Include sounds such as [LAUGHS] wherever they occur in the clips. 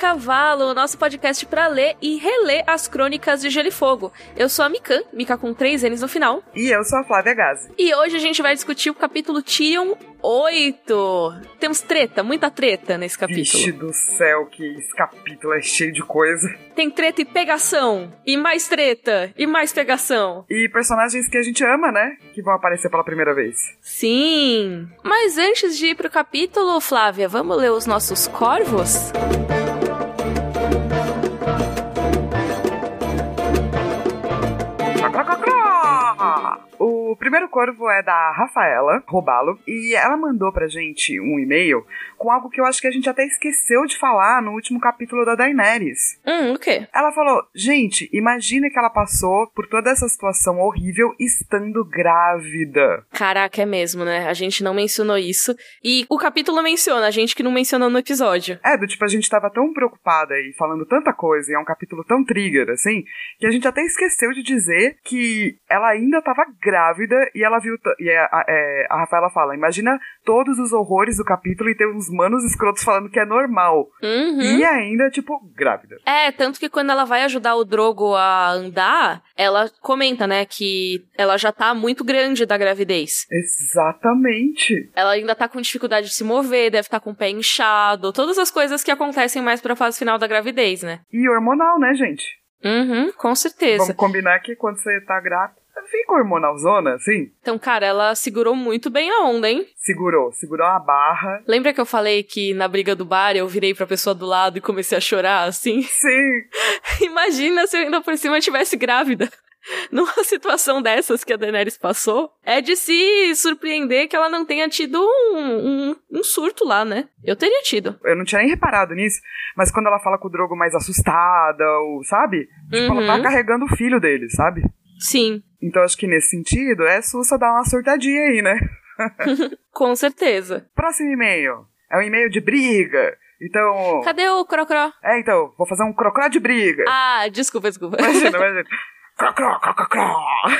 Cavalo, nosso podcast para ler e reler as crônicas de Gelo e Fogo. Eu sou a Mikan, Mika com três N's no final. E eu sou a Flávia Gazi. E hoje a gente vai discutir o capítulo Tyrion 8. Temos treta, muita treta nesse capítulo. Vixe do céu, que esse capítulo é cheio de coisa. Tem treta e pegação, e mais treta, e mais pegação. E personagens que a gente ama, né? Que vão aparecer pela primeira vez. Sim. Mas antes de ir pro capítulo, Flávia, vamos ler os nossos corvos? O primeiro corvo é da Rafaela Robalo e ela mandou pra gente um e-mail com algo que eu acho que a gente até esqueceu de falar no último capítulo da Daenerys. Hum, o quê? Ela falou: gente, imagina que ela passou por toda essa situação horrível estando grávida. Caraca, é mesmo, né? A gente não mencionou isso. E o capítulo menciona, a gente que não mencionou no episódio. É, do tipo, a gente tava tão preocupada e falando tanta coisa, e é um capítulo tão trigger, assim, que a gente até esqueceu de dizer que ela ainda tava grávida e ela viu. E a, é, a Rafaela fala: imagina todos os horrores do capítulo e ter uns manos escrotos falando que é normal. Uhum. E ainda, tipo, grávida. É, tanto que quando ela vai ajudar o Drogo a andar, ela comenta, né, que ela já tá muito grande da gravidez. Exatamente. Ela ainda tá com dificuldade de se mover, deve estar tá com o pé inchado, todas as coisas que acontecem mais pra fase final da gravidez, né? E hormonal, né, gente? Uhum, com certeza. Vamos combinar que quando você tá grávida, fica hormonalzona, assim. Então, cara, ela segurou muito bem a onda, hein? Segurou, segurou a barra. Lembra que eu falei que na briga do bar eu virei pra pessoa do lado e comecei a chorar, assim? [LAUGHS] Sim. Imagina se eu ainda por cima estivesse grávida. [LAUGHS] Numa situação dessas que a Daenerys passou, é de se surpreender que ela não tenha tido um, um, um, surto lá, né? Eu teria tido. Eu não tinha nem reparado nisso, mas quando ela fala com o Drogo mais assustada, ou, sabe? Tipo, uhum. ela tá carregando o filho dele, sabe? Sim. Então acho que nesse sentido é sussa dar uma surtadinha aí, né? [LAUGHS] Com certeza. Próximo e-mail. É um e-mail de briga. Então. Cadê o crocró? É, então, vou fazer um crocró de briga. Ah, desculpa, desculpa. Imagina, [LAUGHS] imagina. crocró, crocró. [LAUGHS]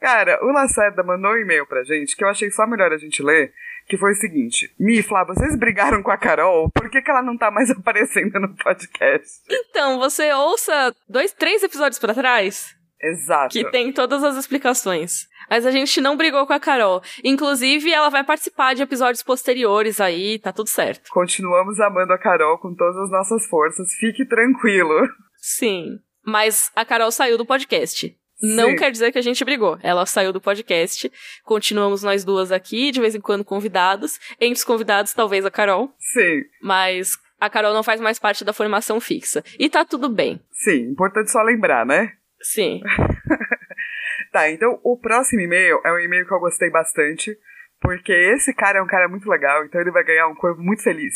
Cara, o Lacerda mandou um e-mail pra gente que eu achei só melhor a gente ler, que foi o seguinte: Mi, Flá, vocês brigaram com a Carol, por que, que ela não tá mais [LAUGHS] aparecendo no podcast? Então, você ouça dois, três episódios para trás. Exato. Que tem todas as explicações. Mas a gente não brigou com a Carol. Inclusive, ela vai participar de episódios posteriores aí, tá tudo certo. Continuamos amando a Carol com todas as nossas forças, fique tranquilo. Sim. Mas a Carol saiu do podcast. Não Sim. quer dizer que a gente brigou. Ela saiu do podcast. Continuamos nós duas aqui, de vez em quando convidados. Entre os convidados, talvez a Carol. Sim. Mas a Carol não faz mais parte da formação fixa. E tá tudo bem. Sim, importante só lembrar, né? Sim. [LAUGHS] tá, então o próximo e-mail é um e-mail que eu gostei bastante. Porque esse cara é um cara muito legal, então ele vai ganhar um corpo muito feliz.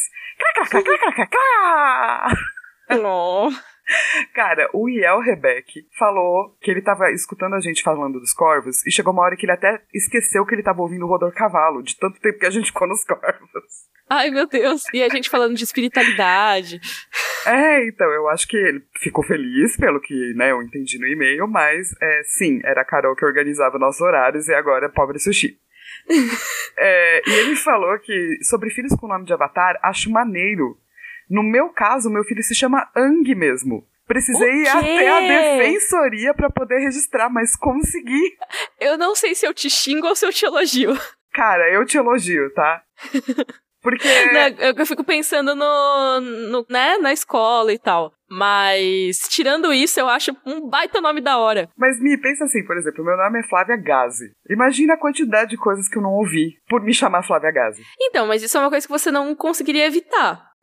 oh. Cara, o Iel Rebeck falou que ele tava escutando a gente falando dos corvos e chegou uma hora que ele até esqueceu que ele tava ouvindo o Rodor Cavalo, de tanto tempo que a gente ficou nos corvos. Ai, meu Deus. E a gente falando de espiritualidade. É, então, eu acho que ele ficou feliz pelo que, né, eu entendi no e-mail, mas, é, sim, era a Carol que organizava nossos horários e agora é pobre sushi. [LAUGHS] é, e ele falou que, sobre filhos com nome de avatar, acho maneiro no meu caso, meu filho se chama Ang mesmo. Precisei ir até a defensoria para poder registrar, mas consegui. [LAUGHS] Eu não sei se eu te xingo ou se eu te elogio. Cara, eu te elogio, tá? [LAUGHS] Porque. Não, eu fico pensando no, no, né, na escola e tal. Mas, tirando isso, eu acho um baita nome da hora. Mas me pensa assim, por exemplo, meu nome é Flávia Gazi. Imagina a quantidade de coisas que eu não ouvi por me chamar Flávia Gazi. Então, mas isso é uma coisa que você não conseguiria evitar.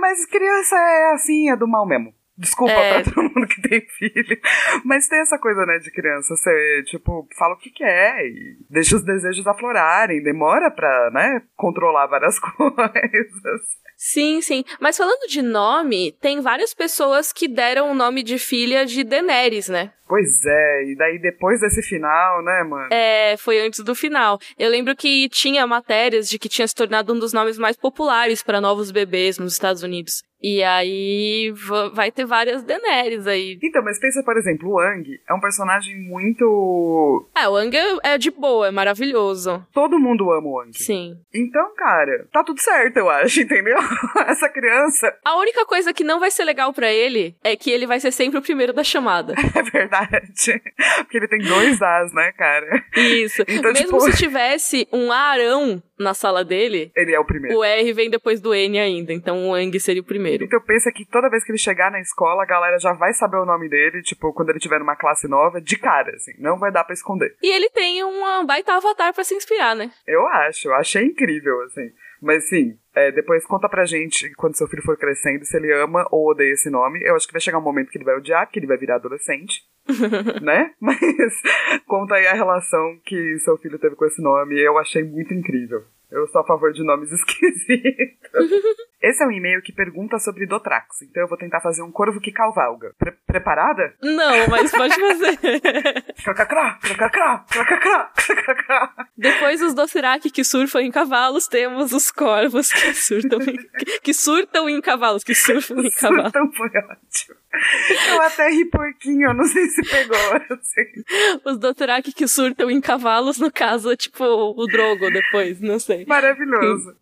Mas criança é assim, é do mal mesmo. Desculpa É. pra todo mundo que tem filho. Mas tem essa coisa, né, de criança. Você, tipo, fala o que quer e deixa os desejos aflorarem. Demora pra, né, controlar várias [LAUGHS] coisas. Sim, sim. Mas falando de nome, tem várias pessoas que deram o nome de filha de Daenerys, né? Pois é, e daí depois desse final, né, mano? É, foi antes do final. Eu lembro que tinha matérias de que tinha se tornado um dos nomes mais populares para novos bebês nos Estados Unidos. E aí vai ter várias Daenerys aí. Então, mas pensa, por exemplo, o Ang é um personagem muito. É, o Ang é de boa, é maravilhoso. Todo mundo ama o Ang. Sim. Então, cara, tá tudo certo, eu acho, [LAUGHS] entendeu? Essa criança. A única coisa que não vai ser legal para ele é que ele vai ser sempre o primeiro da chamada. [LAUGHS] É verdade. Porque ele tem dois As, né, cara? Isso. Então, Mesmo tipo... se tivesse um Arão na sala dele. Ele é o primeiro. O R vem depois do N ainda, então o Ang seria o primeiro. Então pensa que toda vez que ele chegar na escola, a galera já vai saber o nome dele, tipo, quando ele tiver numa classe nova, de cara, assim, não vai dar para esconder. E ele tem uma baita avatar para se inspirar, né? Eu acho, eu achei incrível, assim. Mas sim, é, depois conta pra gente, quando seu filho for crescendo, se ele ama ou odeia esse nome. Eu acho que vai chegar um momento que ele vai odiar, que ele vai virar adolescente, [LAUGHS] né? Mas conta aí a relação que seu filho teve com esse nome. Eu achei muito incrível. Eu sou a favor de nomes [LAUGHS] esquisitos. Esse é um e-mail que pergunta sobre Dotrax, então eu vou tentar fazer um corvo que cavalga. Pre preparada? Não, mas pode fazer. [LAUGHS] Depois dos Dothraki que surfam em cavalos, temos os corvos que surtam em, que surtam em cavalos, que surfam em cavalos. Surtam foi ótimo. Eu até ri porquinho, não sei se pegou. Assim. Os Dothraki que surtam em cavalos, no caso, tipo o Drogo depois, não sei. Maravilhoso.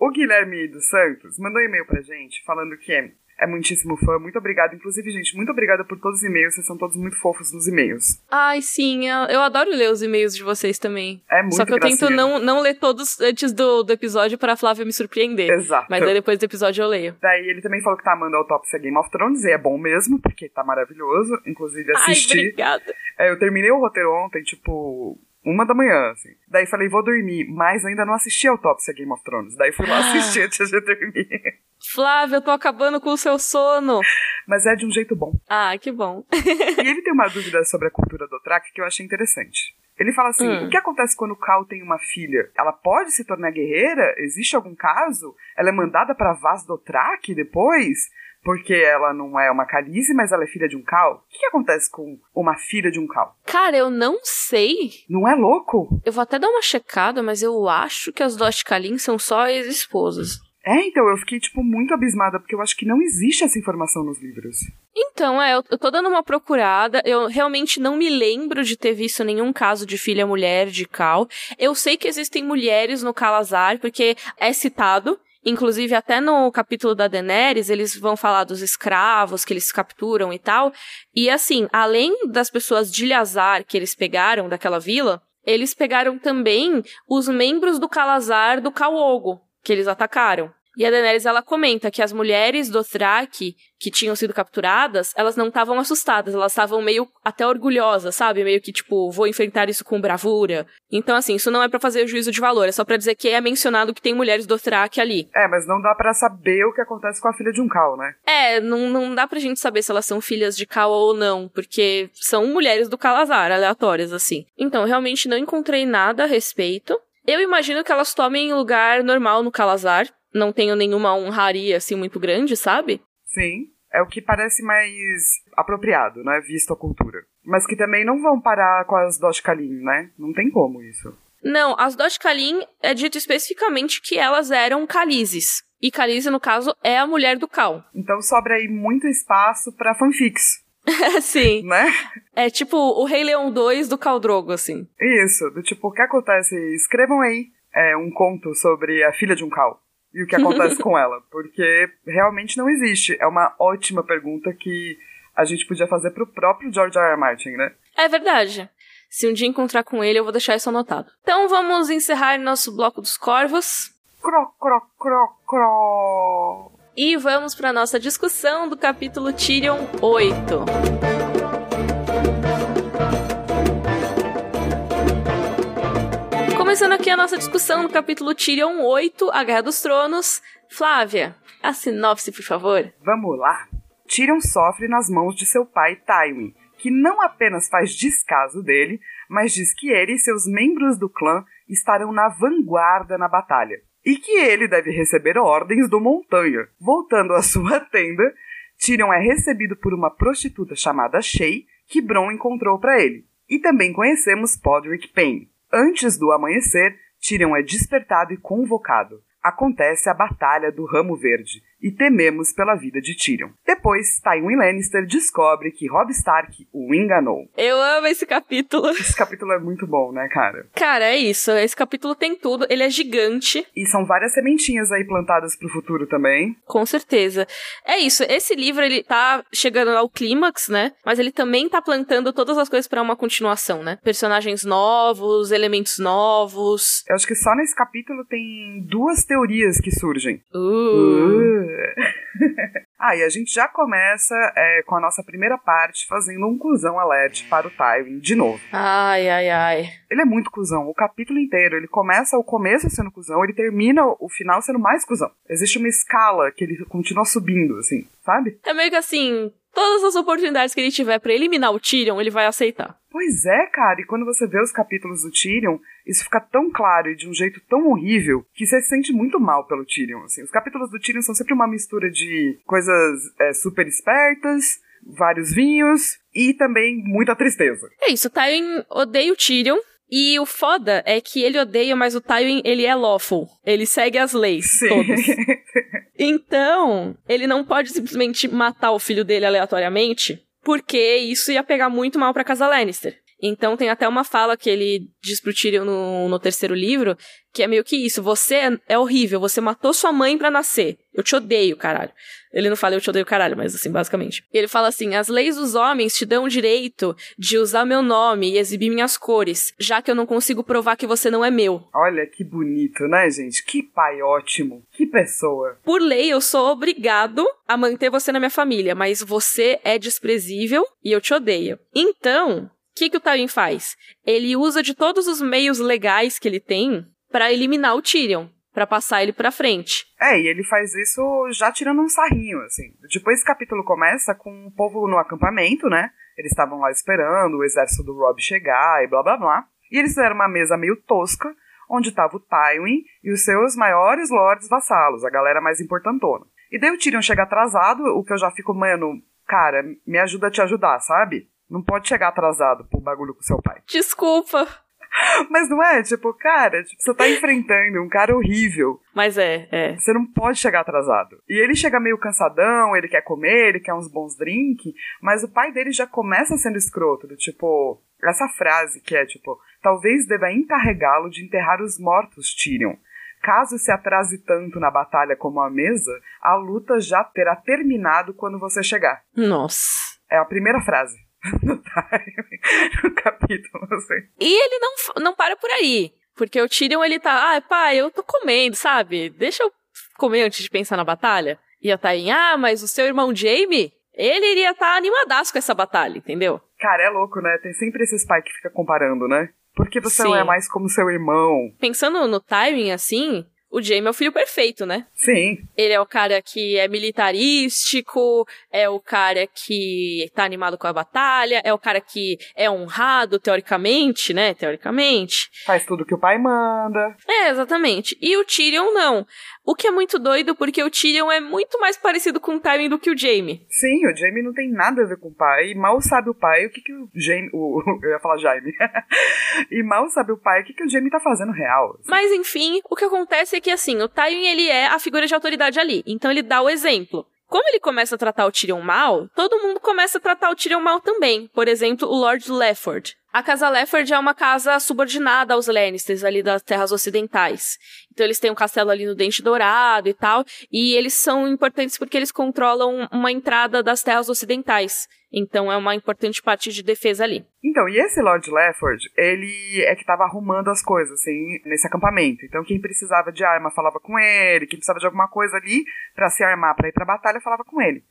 o Guilherme dos Santos mandou um e-mail pra gente falando que é muitíssimo fã. Muito obrigada. Inclusive, gente, muito obrigada por todos os e-mails. Vocês são todos muito fofos nos e-mails. Ai, sim. Eu, eu adoro ler os e-mails de vocês também. É muito Só que eu gracinha. tento não, não ler todos antes do, do episódio pra Flávia me surpreender. Exato. Mas depois do episódio eu leio. Daí ele também falou que tá amando a autópsia Game of Thrones. E é bom mesmo, porque tá maravilhoso. Inclusive, assisti. Ai, obrigada. É, eu terminei o roteiro ontem, tipo uma da manhã, assim. Daí falei, vou dormir, mas ainda não assisti a autópsia Game of Thrones. Daí fui lá ah. assistir antes de dormir. Flávia, eu tô acabando com o seu sono. Mas é de um jeito bom. Ah, que bom. e ele tem uma dúvida sobre a cultura do Track que eu achei interessante. Ele fala assim: hum. o que acontece quando Cal tem uma filha? Ela pode se tornar guerreira? Existe algum caso? Ela é mandada para Vaz do Track depois? Porque ela não é uma Khaleesi, mas ela é filha de um Cal. O que, que, acontece com uma filha de um Cal? Cara, eu não sei. Não é louco? Eu vou até dar uma checada, mas eu acho que as Dost Kalin são só ex-esposas. É, então, eu fiquei, tipo, muito abismada, porque eu acho que não existe essa informação nos livros. Então, é, eu, eu tô dando uma procurada, eu realmente não me lembro de ter visto nenhum caso de filha mulher de Cal. Eu sei que existem mulheres no Calazar, porque é citado, Inclusive, até no capítulo da Daenerys, eles vão falar dos escravos que eles capturam e tal. E assim, além das pessoas de Ilhazar que eles pegaram daquela vila, eles pegaram também os membros do Calazar do Kawogo, que eles atacaram. E a Daenerys ela comenta que as mulheres do Thrak que tinham sido capturadas, elas não estavam assustadas, elas estavam meio até orgulhosas, sabe? Meio que tipo, vou enfrentar isso com bravura. Então assim, isso não é para fazer juízo de valor, é só para dizer que é mencionado que tem mulheres do Thrak ali. É, mas não dá para saber o que acontece com a filha de um Cal, né? É, não, não dá pra gente saber se elas são filhas de Cal ou não, porque são mulheres do Calazar, aleatórias assim. Então, realmente não encontrei nada a respeito. Eu imagino que elas tomem lugar normal no Calazar, não tenho nenhuma honraria assim muito grande, sabe? Sim, é o que parece mais apropriado, né, visto a cultura. Mas que também não vão parar com as Doshkalin, né? Não tem como isso. Não, as Doshkalin é dito especificamente que elas eram Khaleesis. E Khaleesi, no caso, é a mulher do Cal. [LAUGHS] Então sobra aí muito espaço para fanfics. Sim. Né? É tipo o Rei Leão 2 do Caldrogo, assim. Isso, do tipo, o que acontece? Escrevam aí é, um conto sobre a filha de um Cal e o que acontece com ela, porque realmente não existe. É uma ótima pergunta que a gente podia fazer pro próprio George R. R. Martin, né? É verdade. Se um dia encontrar com ele, eu vou deixar isso anotado. Então vamos encerrar nosso bloco dos corvos. Cro, cro, cro, cro. E vamos para nossa discussão do capítulo Tyrion 8. Começando aqui a nossa discussão no capítulo Tyrion 8, A Guerra dos Tronos. Flávia, a sinopse, por favor. Vamos lá. Tyrion sofre nas mãos de seu pai Tywin, que não apenas faz descaso dele, mas diz que ele e seus membros do clã estarão na vanguarda na batalha. E que ele deve receber ordens do Montanha. Voltando à [LAUGHS] sua tenda, Tyrion é recebido por uma prostituta chamada Shay, que Bron encontrou para ele. E também conhecemos Podrick Payne. Antes do amanhecer, Tyrion é despertado e convocado. Acontece a Batalha do Ramo Verde, e tememos pela vida de Tyrion. Depois, Tywin Lannister descobre que Robb Stark o enganou. Eu amo esse capítulo. [LAUGHS] Esse capítulo é muito bom, né, cara? Cara, é isso. Esse capítulo tem tudo. Ele é gigante. E são várias sementinhas aí plantadas pro futuro também. Com certeza. É isso. Esse livro, ele tá chegando ao clímax, né? Mas ele também tá plantando todas as coisas para uma continuação, né? Personagens novos, elementos novos. Eu acho que só nesse capítulo tem duas teorias que surgem. Uh. Uh. [LAUGHS] ah, e a gente já começa é, com a nossa primeira parte fazendo um cuzão alert para o Tywin de novo. Ai, ai, ai. Ele é muito cuzão, o capítulo inteiro. Ele começa o começo sendo cuzão, ele termina o final sendo mais cuzão. Existe uma escala que ele continua subindo, assim, sabe? É meio que assim, todas as oportunidades que ele tiver para eliminar o Tyrion, ele vai aceitar. Pois é, cara, e quando você vê os capítulos do Tyrion, isso fica tão claro e de um jeito tão horrível que você se sente muito mal pelo Tyrion. Assim. Os capítulos do Tyrion são sempre uma mistura de coisas é, super espertas, vários vinhos e também muita tristeza. É isso, Tywin odeia o Tyrion. E o foda é que ele odeia, mas o Tywin, ele é lawful. Ele segue as leis, Sim. todas. [LAUGHS] Então, ele não pode simplesmente matar o filho dele aleatoriamente, porque isso ia pegar muito mal pra casa Lannister. Então tem até uma fala que ele diz pro Tyrion no, no terceiro livro, que é meio que isso, você é, horrível, você matou sua mãe para nascer. Eu te odeio, caralho. Ele não fala eu te odeio, caralho, mas assim, basicamente. Ele fala assim: as leis dos homens te dão o direito de usar meu nome e exibir minhas cores, já que eu não consigo provar que você não é meu. Olha que bonito, né, gente? Que pai ótimo. Que pessoa. Por lei, eu sou obrigado a manter você na minha família, mas você é desprezível e eu te odeio. Então, que, que o Tywin faz? Ele usa de todos os meios legais que ele tem para eliminar o Tyrion, para passar ele pra frente. É, e ele faz isso já tirando um sarrinho, assim. Tipo, esse capítulo começa com o povo no acampamento, né? Eles estavam lá esperando o exército do Rob chegar e blá blá blá. E eles fizeram uma mesa meio tosca, onde tava o Tywin e os seus maiores lords vassalos, a galera mais importantona. E daí o Tyrion chega atrasado, o que eu já fico, mano, cara, me ajuda a te ajudar, sabe? Não pode chegar atrasado pro bagulho com seu pai. Desculpa. [LAUGHS] Mas não é? Tipo, cara, tipo, você tá enfrentando um cara horrível. Mas é, é. Você não pode chegar atrasado. E ele chega meio cansadão, ele quer comer, ele quer uns bons drinks, mas o pai dele já começa sendo escroto, do tipo, essa frase que é tipo, talvez deva encarregá-lo de enterrar os mortos, Tyrion. Caso se atrase tanto na batalha como a mesa, a luta já terá terminado quando você chegar. Nossa. É a primeira frase [LAUGHS] no, time, [LAUGHS] no capítulo, assim. E ele não, não para por aí. Porque o Tyrion, ele tá, ah, pai, eu tô comendo, sabe? Deixa eu comer antes de pensar na batalha. E a Tywin, ah, mas o seu irmão Jaime, ele iria estar tá animadaço com essa batalha, entendeu? Cara, é louco, né? Tem sempre esses pais que fica comparando, né? Porque você Sim. não é mais como seu irmão. Pensando no timing, assim, o Jaime é o filho perfeito, né? Sim. Ele é o cara que é militarístico, é o cara que tá animado com a batalha, é o cara que é honrado, teoricamente, né? Teoricamente. Faz tudo que o pai manda. É, exatamente. E o Tyrion não. O que é muito doido, porque o Tyrion é muito mais parecido com o Tywin do que o Jaime. Sim, o Jaime não tem nada a ver com o pai. E mal sabe o pai o que, que o Jaime. O, [LAUGHS] eu ia falar Jaime. [LAUGHS] e mal sabe o pai o que, que o Jaime tá fazendo real. Assim. Mas enfim, o que acontece é que assim, o Tywin ele é a figura de autoridade ali. Então ele dá o exemplo. Como ele começa a tratar o Tyrion mal, todo mundo começa a tratar o Tyrion mal também. Por exemplo, o Lord Lefford. A casa Lefford é uma casa subordinada aos Lannisters ali das terras ocidentais. Então eles têm um castelo ali no Dente Dourado e tal, e eles são importantes porque eles controlam uma entrada das terras ocidentais. Então é uma importante parte de defesa ali. Então, e esse Lord Lefford, ele é que estava arrumando as coisas, assim, nesse acampamento. Então, quem precisava de arma falava com ele, quem precisava de alguma coisa ali para se armar para ir pra batalha falava com ele.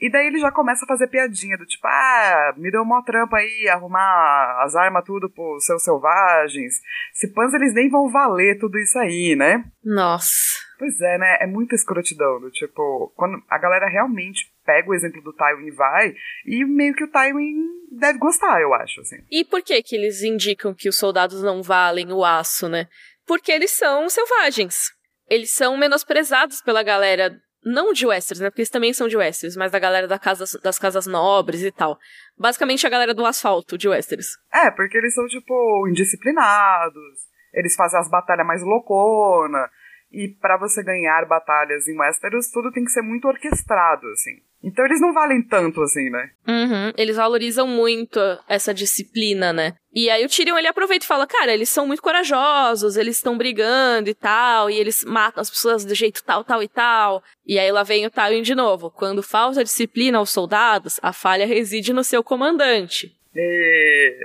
E daí ele já começa a fazer piadinha do tipo, ah, me deu uma trampa aí, arrumar as armas tudo pros seus selvagens. Se pans eles nem vão valer tudo isso aí, né? Nossa. Pois é, né? É muita escrotidão, do tipo, quando a galera realmente pega o exemplo do Tywin e vai, e meio que o Tywin deve gostar, eu acho, assim. E por que que eles indicam que os soldados não valem o aço, né? Porque eles são selvagens. Eles são menosprezados pela galera não de Westeros, né? Porque eles também são de Westeros, mas da galera da casa, das casas nobres e tal. Basicamente a galera do asfalto de Westeros. É, porque eles são, tipo, indisciplinados, eles fazem as batalhas mais loucona. E para você ganhar batalhas em Westeros, tudo tem que ser muito orquestrado, assim. Então eles não valem tanto assim, né? Uhum, eles valorizam muito essa disciplina, né? E aí o Tyrion ele aproveita e fala: "Cara, eles são muito corajosos, eles estão brigando e tal, e eles matam as pessoas do jeito tal, tal e tal". E aí lá vem o Tywin de novo. Quando falta disciplina aos soldados, a falha reside no seu comandante. E...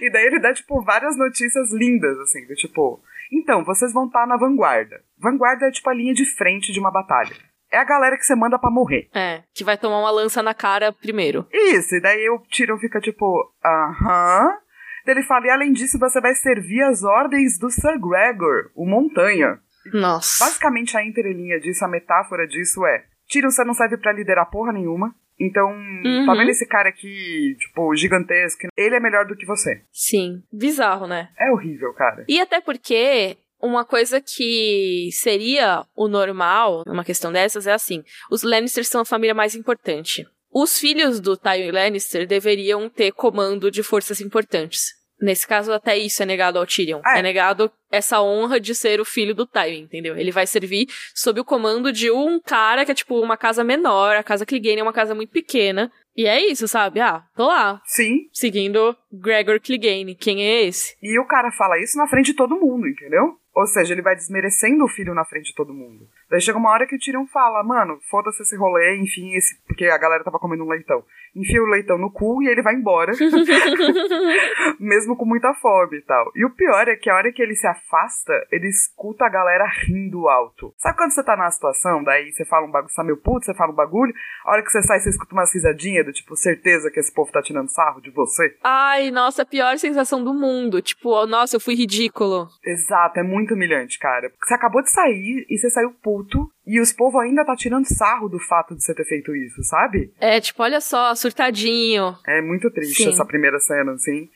[LAUGHS] e daí ele dá, tipo, várias notícias lindas, assim, do tipo, então, vocês vão estar tá na vanguarda. Vanguarda é tipo a linha de frente de uma batalha. É a galera que você manda para morrer. É, que vai tomar uma lança na cara primeiro. Isso, e daí o Tyrion fica tipo, aham. Ele fala, e além disso, você vai servir as ordens do Sir Gregor, o Montanha. Nossa. Basicamente, a entrelinha disso, a metáfora disso é: Tyrion, você não serve para liderar porra nenhuma. Então, uhum. tá vendo esse cara aqui, tipo, gigantesco? Ele é melhor do que você. Sim. Bizarro, né? É horrível, cara. E até porque uma coisa que seria o normal numa questão dessas é assim: os Lannisters são a família mais importante. Os filhos do Tywin Lannister deveriam ter comando de forças importantes. Nesse caso, até isso é negado ao Tyrion. Ah, é. é negado essa honra de ser o filho do Tywin, entendeu? Ele vai servir sob o comando de um cara que é tipo uma casa menor, a casa Clegane é uma casa muito pequena. E é isso, sabe? Ah, tô lá. Sim. Seguindo Gregor Clegane. Quem é esse? E o cara fala isso na frente de todo mundo, entendeu? Ou seja, ele vai desmerecendo o filho na frente de todo mundo. Daí chega uma hora que o Tyrion fala, mano, foda-se esse rolê, enfim, esse... porque a galera tava comendo um leitão. Enfia o leitão no cu e ele vai embora. [LAUGHS] Mesmo com muita fome e tal. E o pior é que a hora que ele se afasta, ele escuta a galera rindo alto. Sabe quando você tá numa situação, daí você fala um bagulho, você tá meio puto, você fala um bagulho, a hora que você sai, você escuta umas risadinhas do tipo, certeza que esse povo tá tirando sarro de você? Ai, nossa, a pior sensação do mundo. Tipo, nossa, eu fui ridículo. Exato, é muito humilhante, cara. Porque você acabou de sair e você saiu puto e os povos ainda tá tirando sarro do fato de você ter feito isso, sabe? É, tipo, olha só, surtadinho. É muito triste Sim. essa primeira cena, assim.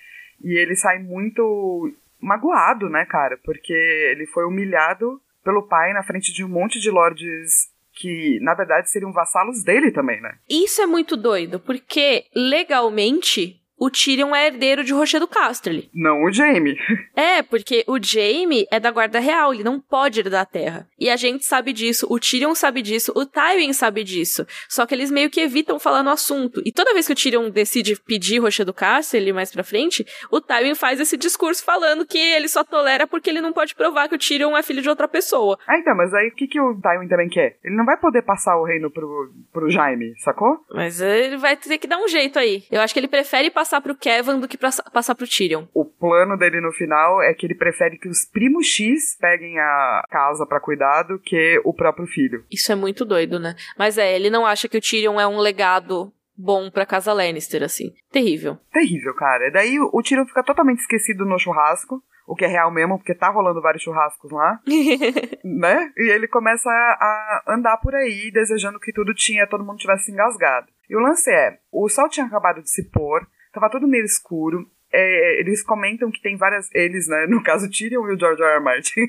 E ele sai muito magoado, né, cara? Porque ele foi humilhado pelo pai na frente de um monte de lords que, na verdade, seriam vassalos dele também, né? Isso é muito doido, porque legalmente o Tyrion é herdeiro de Rochedo Casterly. Não o Jaime. [LAUGHS] É, porque o Jaime é da Guarda Real, ele não pode herdar a terra. E a gente sabe disso, o Tyrion sabe disso, o Tywin sabe disso. Só que eles meio que evitam falar no assunto. E toda vez que o Tyrion decide pedir Rochedo Casterly mais pra frente, o Tywin faz esse discurso falando que ele só tolera porque ele não pode provar que o Tyrion é filho de outra pessoa. Ah, então, mas aí o que, que o Tywin também quer? Ele não vai poder passar o reino pro, pro Jaime, sacou? Mas ele vai ter que dar um jeito aí. Eu acho que ele prefere passar passar pro Kevin do que pra, passar pro Tyrion. O plano dele no final é que ele prefere que os primos X peguem a casa para cuidar do que o próprio filho. Isso é muito doido, né? Mas é, ele não acha que o Tyrion é um legado bom pra casa Lannister, assim. Terrível. Terrível, cara. Daí o Tyrion fica totalmente esquecido no churrasco o que é real mesmo, porque tá rolando vários churrascos lá, [LAUGHS] né? E ele começa a, andar por aí, desejando que tudo tinha, todo mundo tivesse engasgado. E o lance é, o sol tinha acabado de se pôr, Tava tudo meio escuro. É, eles comentam que tem várias. Eles, né? No caso, Tyrion e o George R. R. Martin.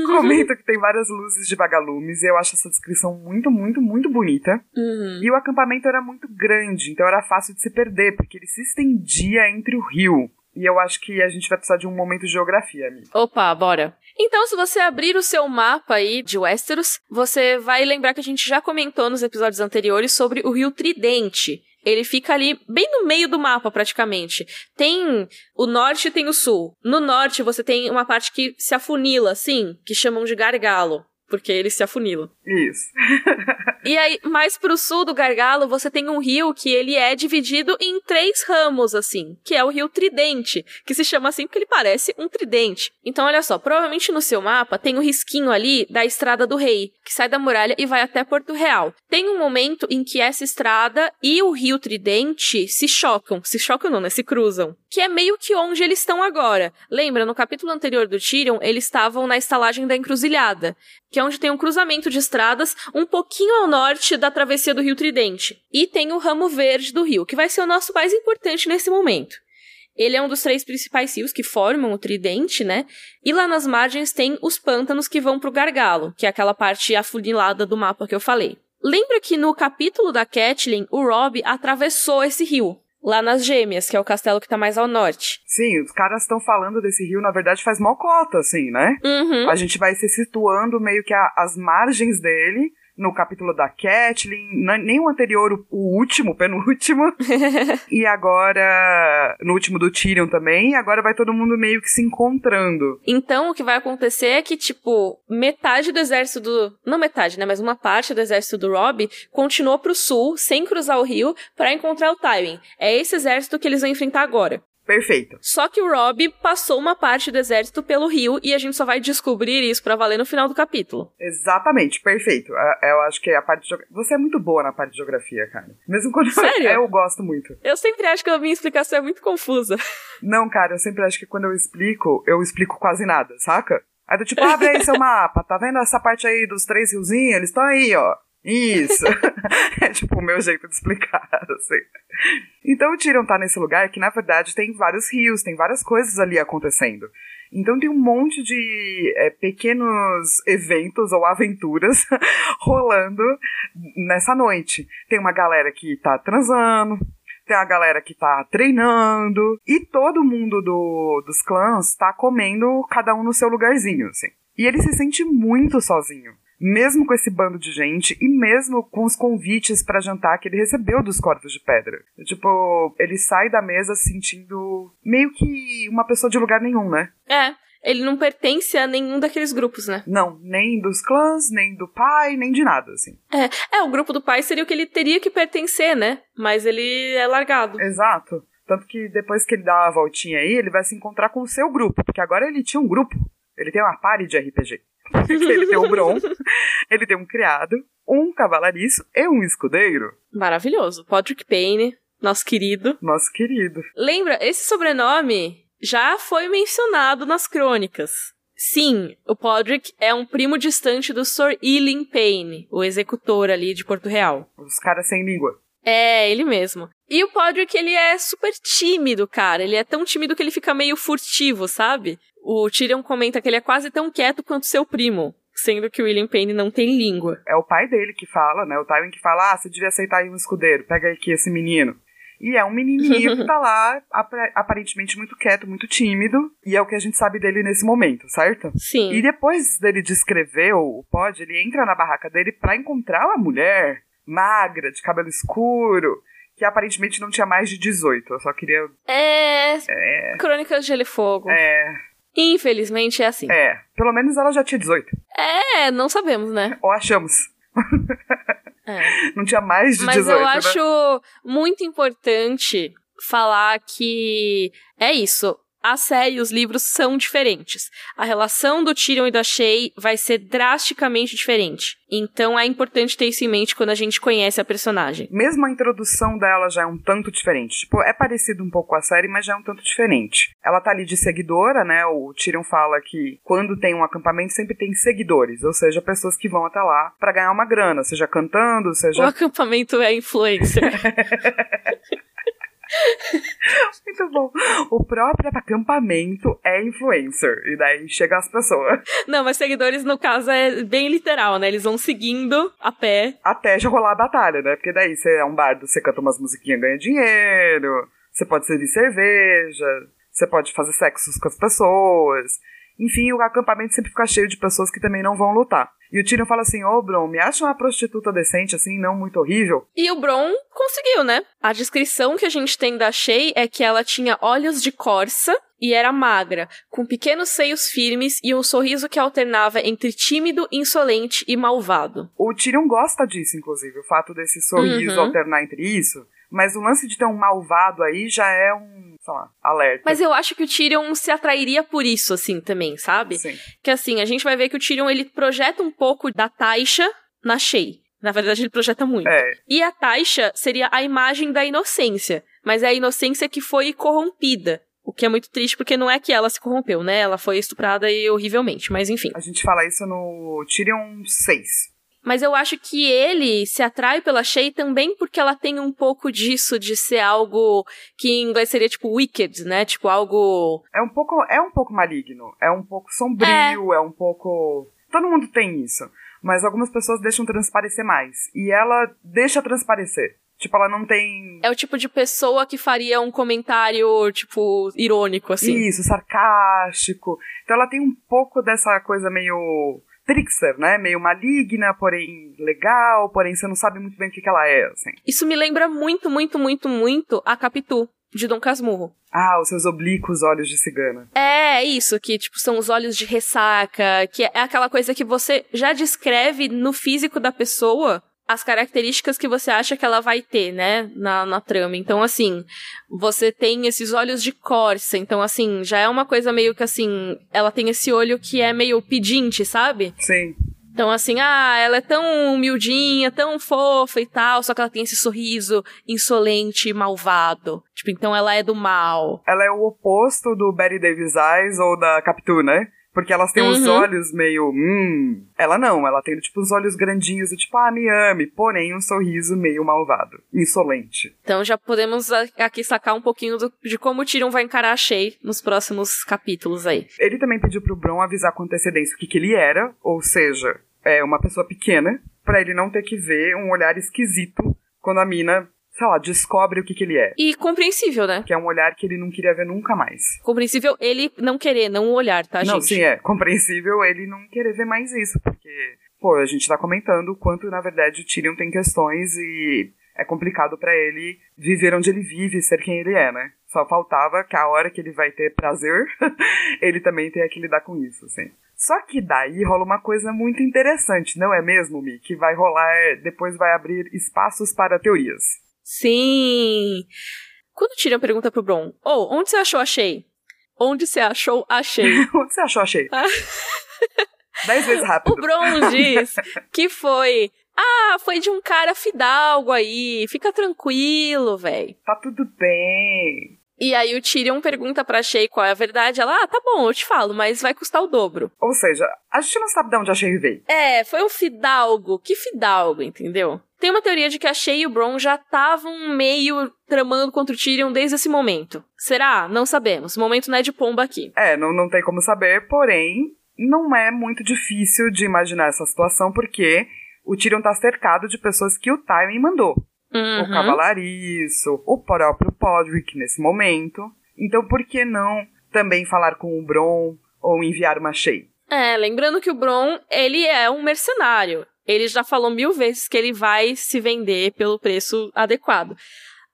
[LAUGHS] comentam que tem várias luzes de vagalumes. E eu acho essa descrição muito, muito, muito bonita. Uhum. E o acampamento era muito grande, então era fácil de se perder, porque ele se estendia entre o rio. E eu acho que a gente vai precisar de um momento de geografia, amigo. Opa, bora. Então, se você abrir o seu mapa aí de Westeros, você vai lembrar que a gente já comentou nos episódios anteriores sobre o rio Tridente, ele fica ali bem no meio do mapa, praticamente. Tem o norte e tem o sul. No norte você tem uma parte que se afunila, assim, que chamam de gargalo porque ele se afunila. Isso. [LAUGHS] e aí, mais pro sul do Gargalo, você tem um rio que ele é dividido em três ramos, assim, que é o rio Tridente, que se chama assim porque ele parece um tridente. Então, olha só, provavelmente no seu mapa tem o um risquinho ali da Estrada do Rei, que sai da muralha e vai até Porto Real. Tem um momento em que essa estrada e o rio Tridente se chocam. Se chocam não, né? Se cruzam. Que é meio que onde eles estão agora. Lembra, no capítulo anterior do Tyrion, eles estavam na estalagem da encruzilhada que é onde tem um cruzamento de estradas um pouquinho ao norte da travessia do Rio Tridente. E tem o ramo verde do rio, que vai ser o nosso mais importante nesse momento. Ele é um dos três principais rios que formam o Tridente, né? E lá nas margens tem os pântanos que vão para o Gargalo, que é aquela parte afunilada do mapa que eu falei. Lembra que no capítulo da Catelyn, o Robb atravessou esse rio. lá nas Gêmeas, que é o castelo que tá mais ao norte. Sim, os caras estão falando desse rio, na verdade, faz mocota, assim, né? Uhum. A gente vai se situando meio que às margens dele, no capítulo da Catelyn, nem o anterior, o, o último, o penúltimo. [LAUGHS] e agora, no último do Tyrion também, e agora vai todo mundo meio que se encontrando. Então, o que vai acontecer é que, tipo, metade do exército do. Não metade, né? Mas uma parte do exército do Robb continuou pro sul, sem cruzar o rio, para encontrar o Tywin. É esse exército que eles vão enfrentar agora. Perfeito. Só que o Rob passou uma parte do exército pelo rio e a gente só vai descobrir isso para valer no final do capítulo. Exatamente, perfeito. Eu acho que a parte de Você é muito boa na parte de geografia, cara. Mesmo quando Sério? [LAUGHS] eu gosto muito. Eu sempre acho que a minha explicação é muito confusa. [LAUGHS] Não, cara, eu sempre acho que quando eu explico, eu explico quase nada, saca? Aí do tipo, abre aí seu mapa, tá vendo essa parte aí dos três riozinhos? Eles estão aí, ó. Isso! [LAUGHS] é tipo o meu jeito de explicar, assim. Então o Tyrion tá nesse lugar que, na verdade, tem vários rios, tem várias coisas ali acontecendo. Então tem um monte de é, pequenos eventos ou aventuras [LAUGHS] rolando nessa noite. Tem uma galera que tá transando, tem a galera que tá treinando, e todo mundo do, dos clãs tá comendo cada um no seu lugarzinho, assim. E ele se sente muito sozinho mesmo com esse bando de gente e mesmo com os convites para jantar que ele recebeu dos Corvos de Pedra. Tipo, ele sai da mesa sentindo meio que uma pessoa de lugar nenhum, né? É. Ele não pertence a nenhum daqueles grupos, né? Não, nem dos clãs, nem do pai, nem de nada, assim. É, é, o grupo do pai seria o que ele teria que pertencer, né? Mas ele é largado. Exato. Tanto que depois que ele dá uma voltinha aí, ele vai se encontrar com o seu grupo, porque agora ele tinha um grupo. Ele tem uma party de RPG. Ele tem um Bron, ele tem um criado, um cavalariço e um escudeiro. Maravilhoso. Podrick Payne, nosso querido. Nosso querido. Lembra, esse sobrenome já foi mencionado nas crônicas. Sim, o Podrick é um primo distante do Sir Ealing Payne, o executor ali de Porto Real. Os caras sem língua. É, ele mesmo. E o Podrick, ele é super tímido, cara. Ele é tão tímido que ele fica meio furtivo, sabe? O Tyrion comenta que ele é quase tão quieto quanto seu primo, sendo que o William Payne não tem língua. É o pai dele que fala, né? O Tywin que fala, ah, você devia aceitar aí um escudeiro, pega aqui esse menino. E é um menininho que tá lá, [LAUGHS] aparentemente muito quieto, muito tímido, e é o que a gente sabe dele nesse momento, certo? Sim. E depois dele descrever o Pod, ele entra na barraca dele para encontrar uma mulher magra, de cabelo escuro, que aparentemente não tinha mais de 18. Eu só queria. É. é... Crônicas de Gelo e Fogo. É. Infelizmente é assim. É, pelo menos ela já tinha 18. É, não sabemos, né? Ou achamos. [LAUGHS] É. Não tinha mais de Mas 18. Mas eu né? acho muito importante falar que é isso a série e os livros são diferentes. A relação do Tyrion e da Shay vai ser drasticamente diferente. Então é importante ter isso em mente quando a gente conhece a personagem. Mesmo a introdução dela já é um tanto diferente. Tipo, é parecido um pouco com a série, mas já é um tanto diferente. Ela tá ali de seguidora, né? O Tyrion fala que quando tem um acampamento sempre tem seguidores, ou seja, pessoas que vão até lá para ganhar uma grana, seja cantando, seja. O acampamento é influencer. [LAUGHS] [LAUGHS] Muito bom. O próprio acampamento é influencer. E daí chega as pessoas. Não, mas seguidores, no caso, é bem literal, né? Eles vão seguindo a pé. Até já rolar a batalha, né? Porque daí você é um bardo, você canta umas musiquinhas, ganha dinheiro. Você pode servir cerveja. Você pode fazer sexos com as pessoas. Enfim, o acampamento sempre fica cheio de pessoas que também não vão lutar. E o Tyrion fala assim: Ô, oh, Bron, me acha uma prostituta decente, assim, não muito horrível. E o Bron conseguiu, né? A descrição que a gente tem da Shay é que ela tinha olhos de corça e era magra, com pequenos seios firmes e um sorriso que alternava entre tímido, insolente e malvado. O Tyrion gosta disso, inclusive, o fato desse sorriso uhum. alternar entre isso. Mas o lance de ter um malvado aí já é um, sei lá, alerta. Mas eu acho que o Tyrion se atrairia por isso, assim, também, sabe? Sim. Que assim, a gente vai ver que o Tyrion, ele projeta um pouco da Taisha na Shay. Na verdade, ele projeta muito. É. E a Taisha seria a imagem da inocência. Mas é a inocência que foi corrompida. O que é muito triste, porque não é que ela se corrompeu, né? Ela foi estuprada e horrivelmente, mas enfim. A gente fala isso no Tyrion 6. Mas eu acho que ele se atrai pela Shay também porque ela tem um pouco disso de ser algo que em inglês seria tipo wicked, né? Tipo algo É um pouco é um pouco maligno, é um pouco sombrio, é, é um pouco Todo mundo tem isso, mas algumas pessoas deixam transparecer mais e ela deixa transparecer. Tipo, ela não tem. É o tipo de pessoa que faria um comentário, tipo, irônico, assim. Isso, sarcástico. Então ela tem um pouco dessa coisa meio trickster, né? Meio maligna, porém legal, porém você não sabe muito bem o que, que ela é, assim. Isso me lembra muito, muito, muito, muito a Capitu, de Dom Casmurro. Ah, os seus oblíquos olhos de cigana. É, isso, que, tipo, são os olhos de ressaca, que é aquela coisa que você já descreve no físico da pessoa as características que você acha que ela vai ter, né, na, na trama. Então, assim, você tem esses olhos de corça, então, assim, já é uma coisa meio que, assim, ela tem esse olho que é meio pedinte, sabe? Sim. Então, assim, ah, ela é tão humildinha, tão fofa e tal, só que ela tem esse sorriso insolente e malvado. Tipo, então ela é do mal. Ela é o oposto do Betty Davis Eyes ou da Capitu, né? Porque elas têm uhum. os olhos meio. Hum. Ela não, ela tem tipo os olhos grandinhos, tipo, ah, me ame, porém um sorriso meio malvado, insolente. Então já podemos aqui sacar um pouquinho do, de como o Tyrion vai encarar a Shay nos próximos capítulos aí. Ele também pediu pro Bron avisar com antecedência o que, que ele era, ou seja, é uma pessoa pequena, para ele não ter que ver um olhar esquisito quando a mina sei lá, descobre o que, que ele é. E compreensível, né? Que é um olhar que ele não queria ver nunca mais. Compreensível ele não querer, não o olhar, tá, não, gente? Não, sim, é. Compreensível ele não querer ver mais isso, porque, pô, a gente tá comentando o quanto, na verdade, o Tyrion tem questões e é complicado para ele viver onde ele vive, ser quem ele é, né? Só faltava que a hora que ele vai ter prazer, [LAUGHS] ele também tenha que lidar com isso, assim. Só que daí rola uma coisa muito interessante, não é mesmo, Mi? Que vai rolar, depois vai abrir espaços para teorias. Sim! Quando o Tyrion pergunta pro Bron, oh, onde você achou achei? Onde você achou achei? [LAUGHS] onde você achou achei? [LAUGHS] Dez vezes rápido. O Bron diz que foi ah, foi de um cara fidalgo aí. Fica tranquilo, velho. Tá tudo bem. E aí o Tyrion pergunta pra Shay qual é a verdade. Ela, ah, tá bom, eu te falo, mas vai custar o dobro. Ou seja, a gente não sabe de onde a Shay veio. É, foi um fidalgo. Que fidalgo, entendeu? Tem uma teoria de que a Shay e o Bron já estavam meio tramando contra o Tyrion desde esse momento. Será? Não sabemos. Momento não é de pomba aqui. É, não, não tem como saber, porém, não é muito difícil de imaginar essa situação, porque o Tyrion tá cercado de pessoas que o Tywin mandou. Uhum. O Cavalariço, o próprio Podrick nesse momento. Então por que não também falar com o Bron ou enviar uma Shay? É, lembrando que o Bron, ele é um mercenário ele já falou mil vezes que ele vai se vender pelo preço adequado.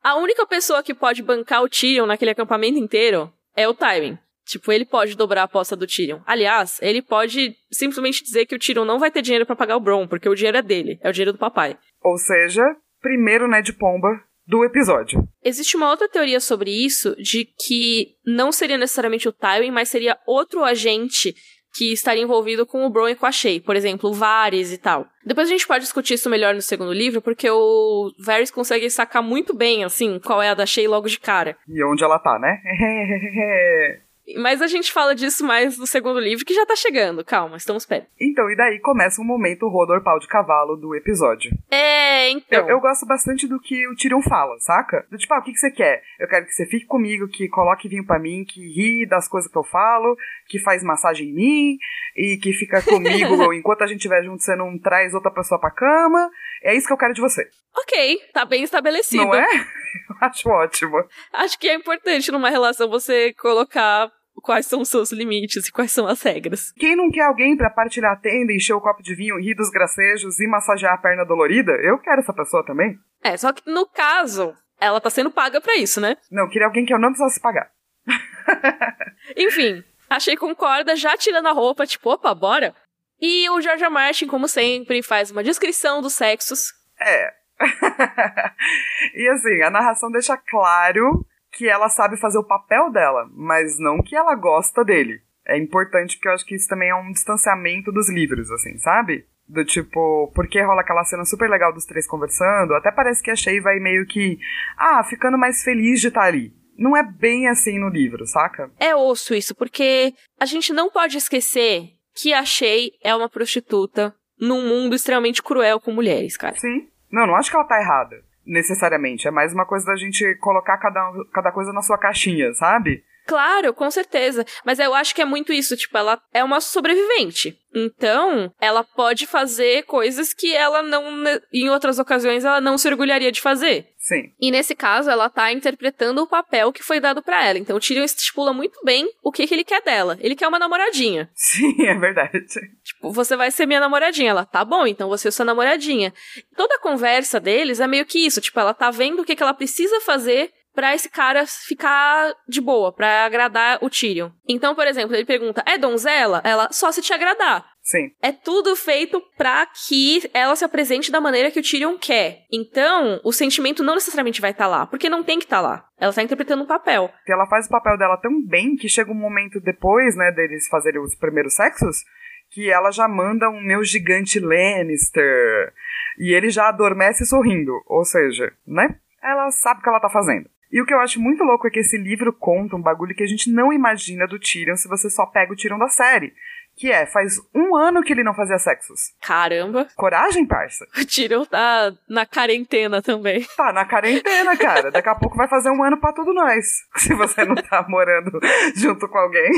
A única pessoa que pode bancar o Tyrion naquele acampamento inteiro é o Tywin. Tipo, ele pode dobrar a aposta do Tyrion. Aliás, ele pode simplesmente dizer que o Tyrion não vai ter dinheiro para pagar o Bron, porque o dinheiro é dele, é o dinheiro do papai. Ou seja, primeiro Ned Pomba do episódio. Existe uma outra teoria sobre isso, de que não seria necessariamente o Tywin, mas seria outro agente que estaria envolvido com o Bron e com a Shay, por exemplo, o Varys e tal. Depois a gente pode discutir isso melhor no segundo livro, porque o Varys consegue sacar muito bem, assim, qual é a da Shay logo de cara. E onde ela tá, né? [LAUGHS] Mas a gente fala disso mais no segundo livro, que já tá chegando. Calma, estamos perto. Então, e daí começa o momento Rodor Pau de Cavalo do episódio. É, então. Eu, eu, gosto bastante do que o Tyrion fala, saca? Do tipo, ah, o que, que você quer? Eu quero que você fique comigo, que coloque vinho para mim, que ri das coisas que eu falo, que faz massagem em mim, e que fica comigo [LAUGHS] enquanto a gente estiver junto, você não traz outra pessoa pra cama. É isso que eu quero de você. Ok, tá bem estabelecido. Não é? [LAUGHS] Eu acho ótimo. Acho que é importante numa relação você colocar quais são os seus limites e quais são as regras. Quem não quer alguém para partilhar a tenda, encher o copo de vinho, rir dos gracejos e massagear a perna dolorida? Eu quero essa pessoa também. É, só que no caso, ela tá sendo paga para isso, né? Não, queria alguém que eu não precisasse pagar. [LAUGHS] Enfim, achei concorda, já tirando a roupa, tipo, opa, bora. E o George Martin, como sempre, faz uma descrição dos sexos. É. [LAUGHS] e assim, a narração deixa claro que ela sabe fazer o papel dela, mas não que ela gosta dele. É importante porque eu acho que isso também é um distanciamento dos livros, assim, sabe? Do tipo, porque rola aquela cena super legal dos três conversando, até parece que a Shay vai meio que, ah, ficando mais feliz de estar ali. Não é bem assim no livro, saca? É osso isso, porque a gente não pode esquecer que a Shay é uma prostituta num mundo extremamente cruel com mulheres, cara. Sim. Não, não acho que ela tá errada necessariamente. É mais uma coisa da gente colocar cada, cada coisa na sua caixinha, sabe? Claro, com certeza. Mas eu acho que é muito isso, tipo, ela é uma sobrevivente. Então, ela pode fazer coisas que ela não, em outras ocasiões, ela não se orgulharia de fazer. Sim. E nesse caso, ela tá interpretando o papel que foi dado para ela. Então, o Tyrion estipula muito bem o que, que ele quer dela. Ele quer uma namoradinha. Sim, [LAUGHS] é verdade. Tipo, você vai ser minha namoradinha. Ela, tá bom, então você é sua namoradinha. Toda a conversa deles é meio que isso. Tipo, ela tá vendo o que, que ela precisa fazer para esse cara ficar de boa, para agradar o Tyrion. Então, por exemplo, ele pergunta: "É donzela?" Ela: "Só se te agradar." Sim. É tudo feito para que ela se apresente da maneira que o Tyrion quer. Então, o sentimento não necessariamente vai estar tá lá, porque não tem que estar tá lá. Ela tá interpretando um papel. Ela faz o papel dela tão bem que chega um momento depois, né, deles fazerem os primeiros sexos, que ela já manda um meu gigante Lannister. E ele já adormece sorrindo. Ou seja, né? Ela sabe o que ela tá fazendo. E o que eu acho muito louco é que esse livro conta um bagulho que a gente não imagina do Tyrion se você só pega o Tyrion da série. Que é, faz um ano que ele não fazia sexos. Caramba. Coragem, parça. O Tyrion tá na quarentena também. Tá na quarentena, cara. Daqui a pouco vai fazer um ano para tudo nós. [LAUGHS] Se você não tá morando junto com alguém.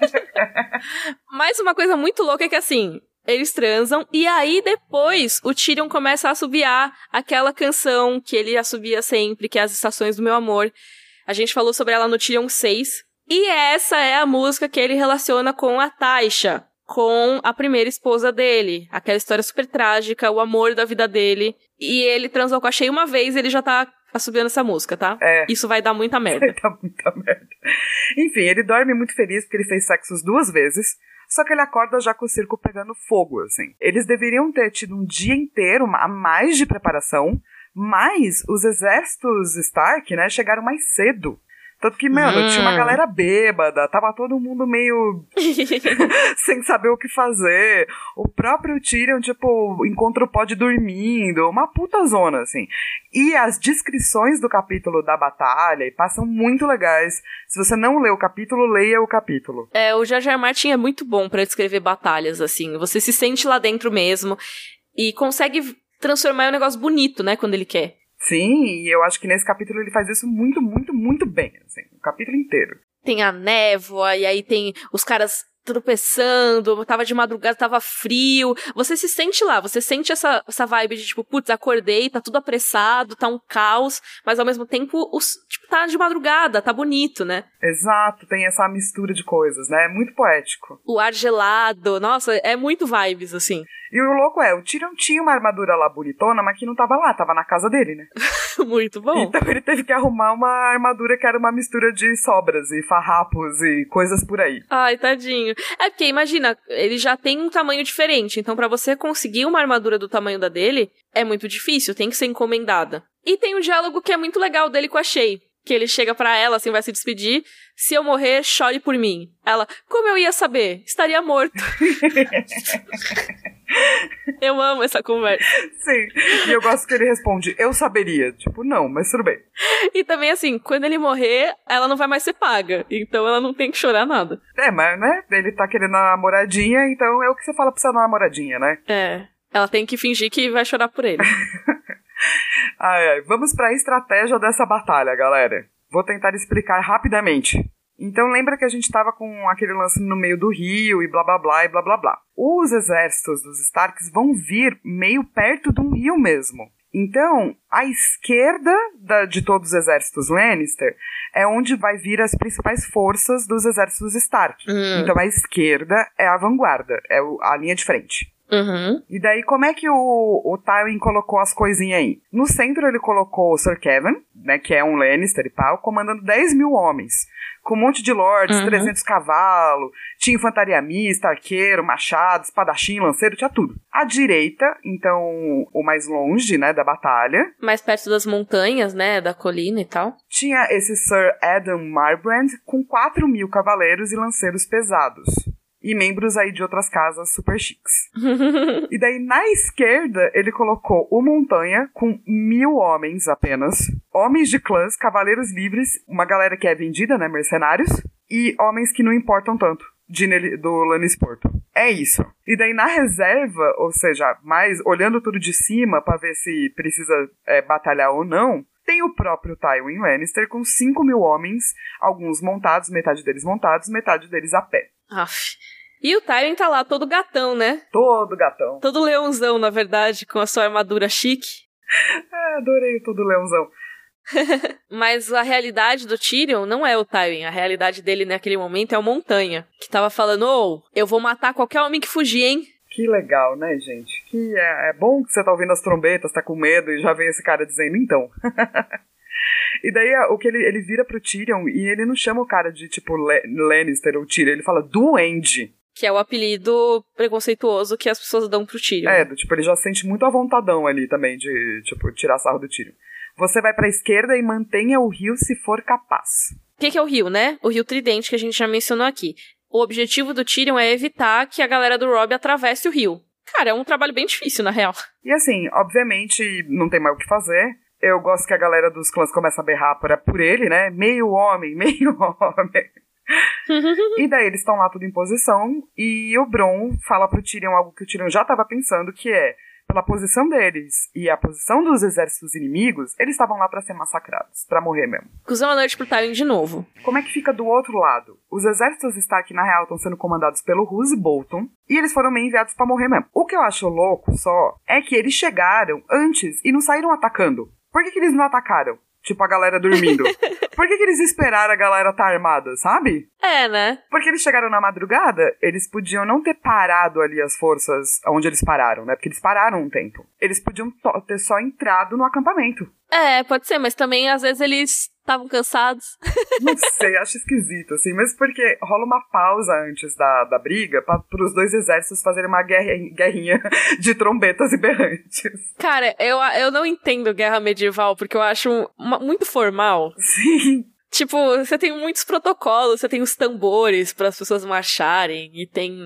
[LAUGHS] Mas uma coisa muito louca é que assim, eles transam, e aí depois o Tyrion começa a assobiar aquela canção que ele assobia sempre, que é As Estações do Meu Amor. A gente falou sobre ela no Tyrion 6. E essa é a música que ele relaciona com a Taisha, com a primeira esposa dele. Aquela história super trágica, o amor da vida dele. E ele transou com a Shea uma vez, ele já tá assobiando essa música, tá? É. Isso vai dar muita [LAUGHS] merda. Vai dar muita merda. Enfim, ele dorme muito feliz porque ele fez sexos duas vezes. Só que ele acorda já com o circo pegando fogo, assim. Eles deveriam ter tido um dia inteiro a mais de preparação, mas os exércitos Stark, né, chegaram mais cedo. Tanto que, mano, hum. tinha uma hum. galera bêbada, tava todo mundo meio [LAUGHS] sem saber o que fazer. O próprio Tyrion, tipo, encontra o pod dormindo, uma puta zona, assim. E as descrições do capítulo da batalha passam muito legais. Se você não lê o capítulo, leia o capítulo. É, o Jar Jar Martin é muito bom para descrever batalhas, assim. Você se sente lá dentro mesmo e consegue transformar em um negócio bonito, né, quando ele quer. Sim, e eu acho que nesse capítulo ele faz isso muito, muito, muito bem, assim, o capítulo inteiro. Tem a névoa, e aí tem os caras tropeçando, tava de madrugada, tava frio. Você se sente lá, você sente essa, essa vibe de tipo, putz, acordei, tá tudo apressado, tá um caos, mas ao mesmo tempo, os, tipo, tá de madrugada, tá bonito, né? Exato, tem essa mistura de coisas, né? É muito poético. O ar gelado, nossa, é muito vibes, assim. E o louco é, o Tyrion tinha uma armadura lá bonitona, mas que não tava lá, tava na casa dele, né? [LAUGHS] Muito bom. Então ele teve que arrumar uma armadura que era uma mistura de sobras e farrapos e coisas por aí. Ai, tadinho. É porque, imagina, ele já tem um tamanho diferente, então para você conseguir uma armadura do tamanho da dele, é muito difícil, tem que ser encomendada. E tem um diálogo que é muito legal dele com a Shay, que ele chega para ela, assim, vai se despedir. Se eu morrer, chore por mim. Ela, como eu ia saber? Estaria morto. [LAUGHS] eu amo essa conversa. Sim. E eu gosto que ele responde, eu saberia. Tipo, não, mas tudo bem. E também, assim, quando ele morrer, ela não vai mais ser paga. Então ela não tem que chorar nada. É, mas, né? Ele tá querendo a namoradinha, então é o que você fala pra sua namoradinha, né? É. Ela tem que fingir que vai chorar por ele. [LAUGHS] ai, ai. Vamos para a estratégia dessa batalha, galera. Vou tentar explicar rapidamente. Então lembra que a gente estava com aquele lance no meio do rio e blá blá blá e blá blá blá. Os exércitos dos Starks vão vir meio perto de um rio mesmo. Então, a esquerda da, de todos os exércitos Lannister é onde vai vir as principais forças dos exércitos Stark. Hum. Então, a esquerda é a vanguarda, é a linha de frente. Uhum. E daí, como é que o, o Tywin colocou as coisinhas aí? No centro, ele colocou o Sir Kevin, né, que é um Lannister e pau, comandando 10 mil homens. Com um monte de lords, uhum. 300 cavalos, tinha infantaria mista, arqueiro, machado, espadachim, lanceiro, tinha tudo. À direita, então, o mais longe, né, da batalha. Mais perto das montanhas, né, da colina e tal. Tinha esse Sir Adam Marbrand com 4 mil cavaleiros e lanceiros pesados e membros aí de outras casas super chiques. [LAUGHS] e daí na esquerda ele colocou o Montanha com mil homens apenas, homens de clãs, cavaleiros livres, uma galera que é vendida, né, mercenários, e homens que não importam tanto. De, do Lannisporto. É isso. E daí na reserva, ou seja, mais olhando tudo de cima para ver se precisa é, batalhar ou não, tem o próprio Tywin Lannister com 5 mil homens, alguns montados, metade deles montados, metade deles a pé. Aff. E o Tywin tá lá todo gatão, né? Todo gatão. Todo leãozão, na verdade, com a sua armadura chique. [LAUGHS] É, adorei todo leãozão. [LAUGHS] Mas a realidade do Tyrion não é o Tywin. A realidade dele naquele momento é o Montanha, que tava falando: Ô, oh, eu vou matar qualquer homem que fugir, hein? Que legal, né, gente? Que é, é bom que você tá ouvindo as trombetas, tá com medo e já vem esse cara dizendo então. [LAUGHS] e daí o que ele, ele vira pro Tyrion e ele não chama o cara de tipo Lannister ou Tyrion, ele fala Duende. Que é o apelido preconceituoso que as pessoas dão pro Tyrion. É, tipo, ele já sente muito à vontadão ali também de, tipo, tirar sarro do Tyrion. Você vai pra esquerda e mantenha o rio se for capaz. O que, que, é o rio, né? O rio Tridente, que a gente já mencionou aqui. O objetivo do Tyrion é evitar que a galera do Robb atravesse o rio. Cara, é um trabalho bem difícil, na real. E assim, obviamente, não tem mais o que fazer. Eu gosto que a galera dos clãs começa a berrar por, por ele, né? Meio homem, [LAUGHS] meio homem. e daí eles estão lá tudo em posição e o Bron fala pro Tyrion algo que o Tyrion já estava pensando, que é pela posição deles e a posição dos exércitos inimigos, eles estavam lá para ser massacrados, para morrer mesmo. Cusão a noite pro Tywin de novo. Como é que fica do outro lado? Os exércitos Stark, na real, estão sendo comandados pelo Roose Bolton e eles foram meio enviados para morrer mesmo. O que eu acho louco só é que eles chegaram antes e não saíram atacando. Por que, que eles não atacaram? Tipo, a galera dormindo. [LAUGHS] Por que, que eles esperaram a galera estar tá armada, sabe? É, né? Porque eles chegaram na madrugada, eles podiam não ter parado ali as forças onde eles pararam, né? Porque eles pararam um tempo. Eles podiam ter só entrado no acampamento. É, pode ser, mas também às vezes eles estavam cansados. [LAUGHS] Não sei, acho esquisito, assim, mas porque rola uma pausa antes da, da briga para os dois exércitos fazerem uma guerra, guerrinha de trombetas e berrantes. Cara, eu, eu não entendo guerra medieval porque eu acho uma, muito formal. Sim. Tipo, você tem muitos protocolos, você tem os tambores para as pessoas marcharem, e tem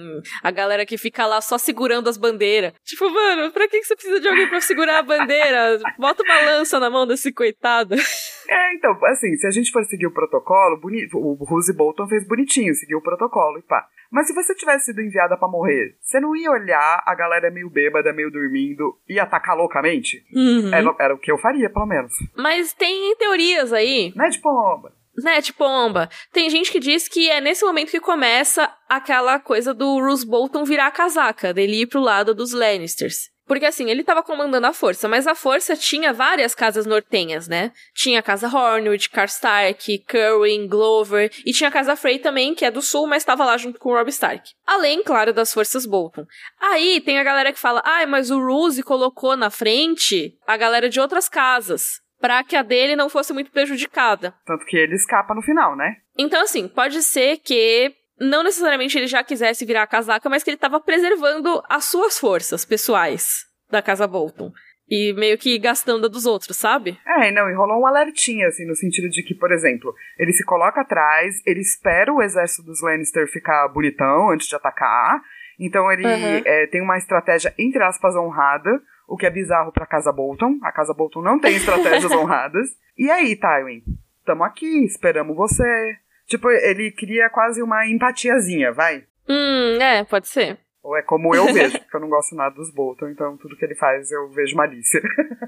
a galera que fica lá só segurando as bandeiras. Tipo, mano, pra que você precisa de alguém pra segurar a bandeira? Bota uma lança na mão desse coitado. [LAUGHS] É, então, assim, se a gente for seguir o protocolo, bonito, o Rose Bolton fez bonitinho, seguiu o protocolo e pá. Mas se você tivesse sido enviada para morrer, você não ia olhar a galera meio bêbada, meio dormindo e atacar loucamente? Uhum. Era, era, o que eu faria, pelo menos. Mas tem teorias aí. Né de pomba. Né, de pomba. Tem gente que diz que é nesse momento que começa aquela coisa do Roose Bolton virar a casaca, dele ir pro lado dos Lannisters. Porque assim, ele estava comandando a força, mas a força tinha várias casas nortenhas, né? Tinha a casa Hornwood, Karstark, Curwin, Glover, e tinha a casa Frey também, que é do sul, mas estava lá junto com o Robb Stark. Além, claro, das forças Bolton. Aí tem a galera que fala, ai, ah, mas o Roose colocou na frente a galera de outras casas para que a dele não fosse muito prejudicada. Tanto que ele escapa no final, né? Então, assim, pode ser que não necessariamente ele já quisesse virar a casaca, mas que ele estava preservando as suas forças pessoais da casa Bolton. E meio que gastando a dos outros, sabe? É, não, e rolou um alertinha, assim, no sentido de que, por exemplo, ele se coloca atrás, ele espera o exército dos Lannister ficar bonitão antes de atacar. Então ele uhum. é, tem uma estratégia, entre aspas, honrada, o que é bizarro pra Casa Bolton. A Casa Bolton não tem estratégias [LAUGHS] honradas. E aí, Tywin? Tamo aqui, esperamos você. Tipo, ele cria quase uma empatiazinha, vai? Hum, é, pode ser. Ou é como eu [LAUGHS] vejo, porque eu não gosto nada dos Bolton, então tudo que ele faz eu vejo malícia.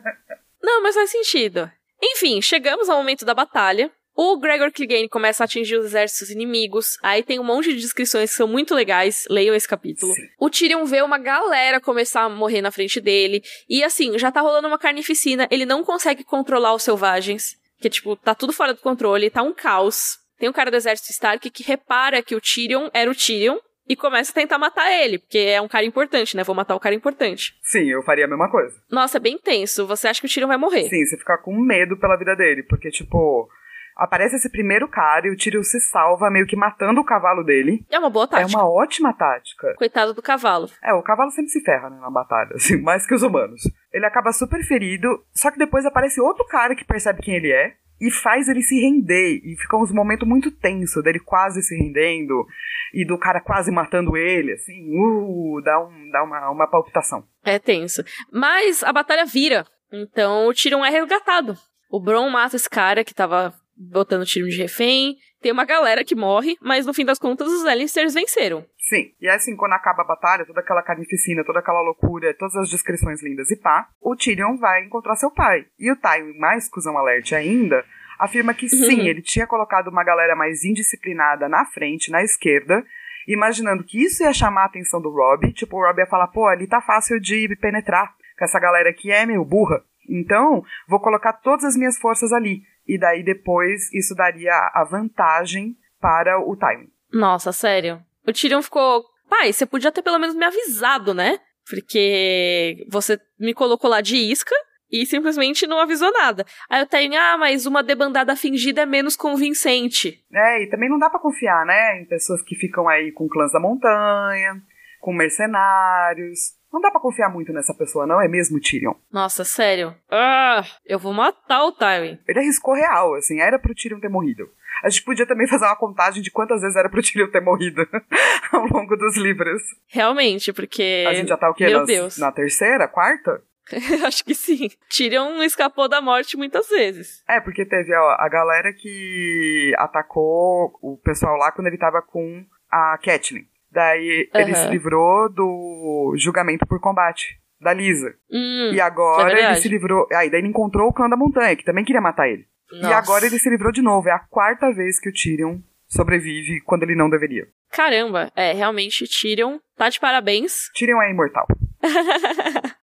[LAUGHS] não, mas faz sentido. Enfim, chegamos ao momento da batalha. O Gregor Clegane começa a atingir os exércitos inimigos. Aí tem um monte de descrições que são muito legais. Leiam esse capítulo. Sim. O Tyrion vê uma galera começar a morrer na frente dele. E assim, já tá rolando uma carnificina. Ele não consegue controlar os selvagens. Que, tipo, tá tudo fora do controle. Tá um caos. Tem um cara do exército Stark que repara que o Tyrion era o Tyrion e começa a tentar matar ele, porque é um cara importante, né? Vou matar o cara importante. Sim, eu faria a mesma coisa. Nossa, é bem tenso. Você acha que o Tyrion vai morrer? Sim, você fica com medo pela vida dele, porque, tipo, aparece esse primeiro cara e o Tyrion se salva meio que matando o cavalo dele. É uma boa tática. É uma ótima tática. Coitado do cavalo. É, o cavalo sempre se ferra, né, na batalha, assim, [LAUGHS] mais que os humanos. Ele acaba super ferido, só que depois aparece outro cara que percebe quem ele é e faz ele se render. E fica uns momentos muito tensos dele quase se rendendo e do cara quase matando ele, assim, uh, dá, um, dá uma, uma palpitação. É tenso. Mas a batalha vira. Então o Tyrion é resgatado. O Bron mata esse cara que tava botando o Tyrion de refém. Tem uma galera que morre, mas no fim das contas os Lannisters venceram. Sim, e assim, quando acaba a batalha, toda aquela carnificina, toda aquela loucura, todas as descrições lindas e pá, o Tyrion vai encontrar seu pai. E o Tywin, mais cuzão alerte ainda, afirma que sim, uhum. ele tinha colocado uma galera mais indisciplinada na frente, na esquerda, imaginando que isso ia chamar a atenção do Rob. Tipo, o Rob ia falar, pô, ali tá fácil de penetrar, com essa galera aqui é meio burra. Então, vou colocar todas as minhas forças ali. E daí depois isso daria a vantagem para o Tywin. Nossa, sério. O Tyrion ficou. Pai, você podia ter pelo menos me avisado, né? Porque você me colocou lá de isca e simplesmente não avisou nada. Aí eu tenho, ah, mas uma debandada fingida é menos convincente. É, e também não dá para confiar, né, em pessoas que ficam aí com clãs da montanha, com mercenários. Não dá para confiar muito nessa pessoa, não é mesmo, Tyrion? Nossa, sério. Ah, eu vou matar o Tywin. Ele arriscou real, assim, era pro Tyrion ter morrido. A gente podia também [LAUGHS] fazer uma contagem de quantas vezes era pro Tyrion ter morrido [LAUGHS] ao longo dos livros. Realmente, porque. A gente já tá o quê? Meu Nas, Deus. Na terceira, quarta? [LAUGHS] Acho que sim. Tyrion escapou da morte muitas vezes. É, porque teve ó, a galera que atacou o pessoal lá quando ele tava com a Catelyn. Daí uhum. ele se livrou do julgamento por combate da Lisa. Hum, e agora é ele se livrou. Aí ah, daí ele encontrou o clã da montanha, que também queria matar ele. Nossa. E agora ele se livrou de novo. É a quarta vez que o Tyrion sobrevive quando ele não deveria. Caramba, é, realmente, Tyrion tá de parabéns. [LAUGHS] Tyrion é imortal.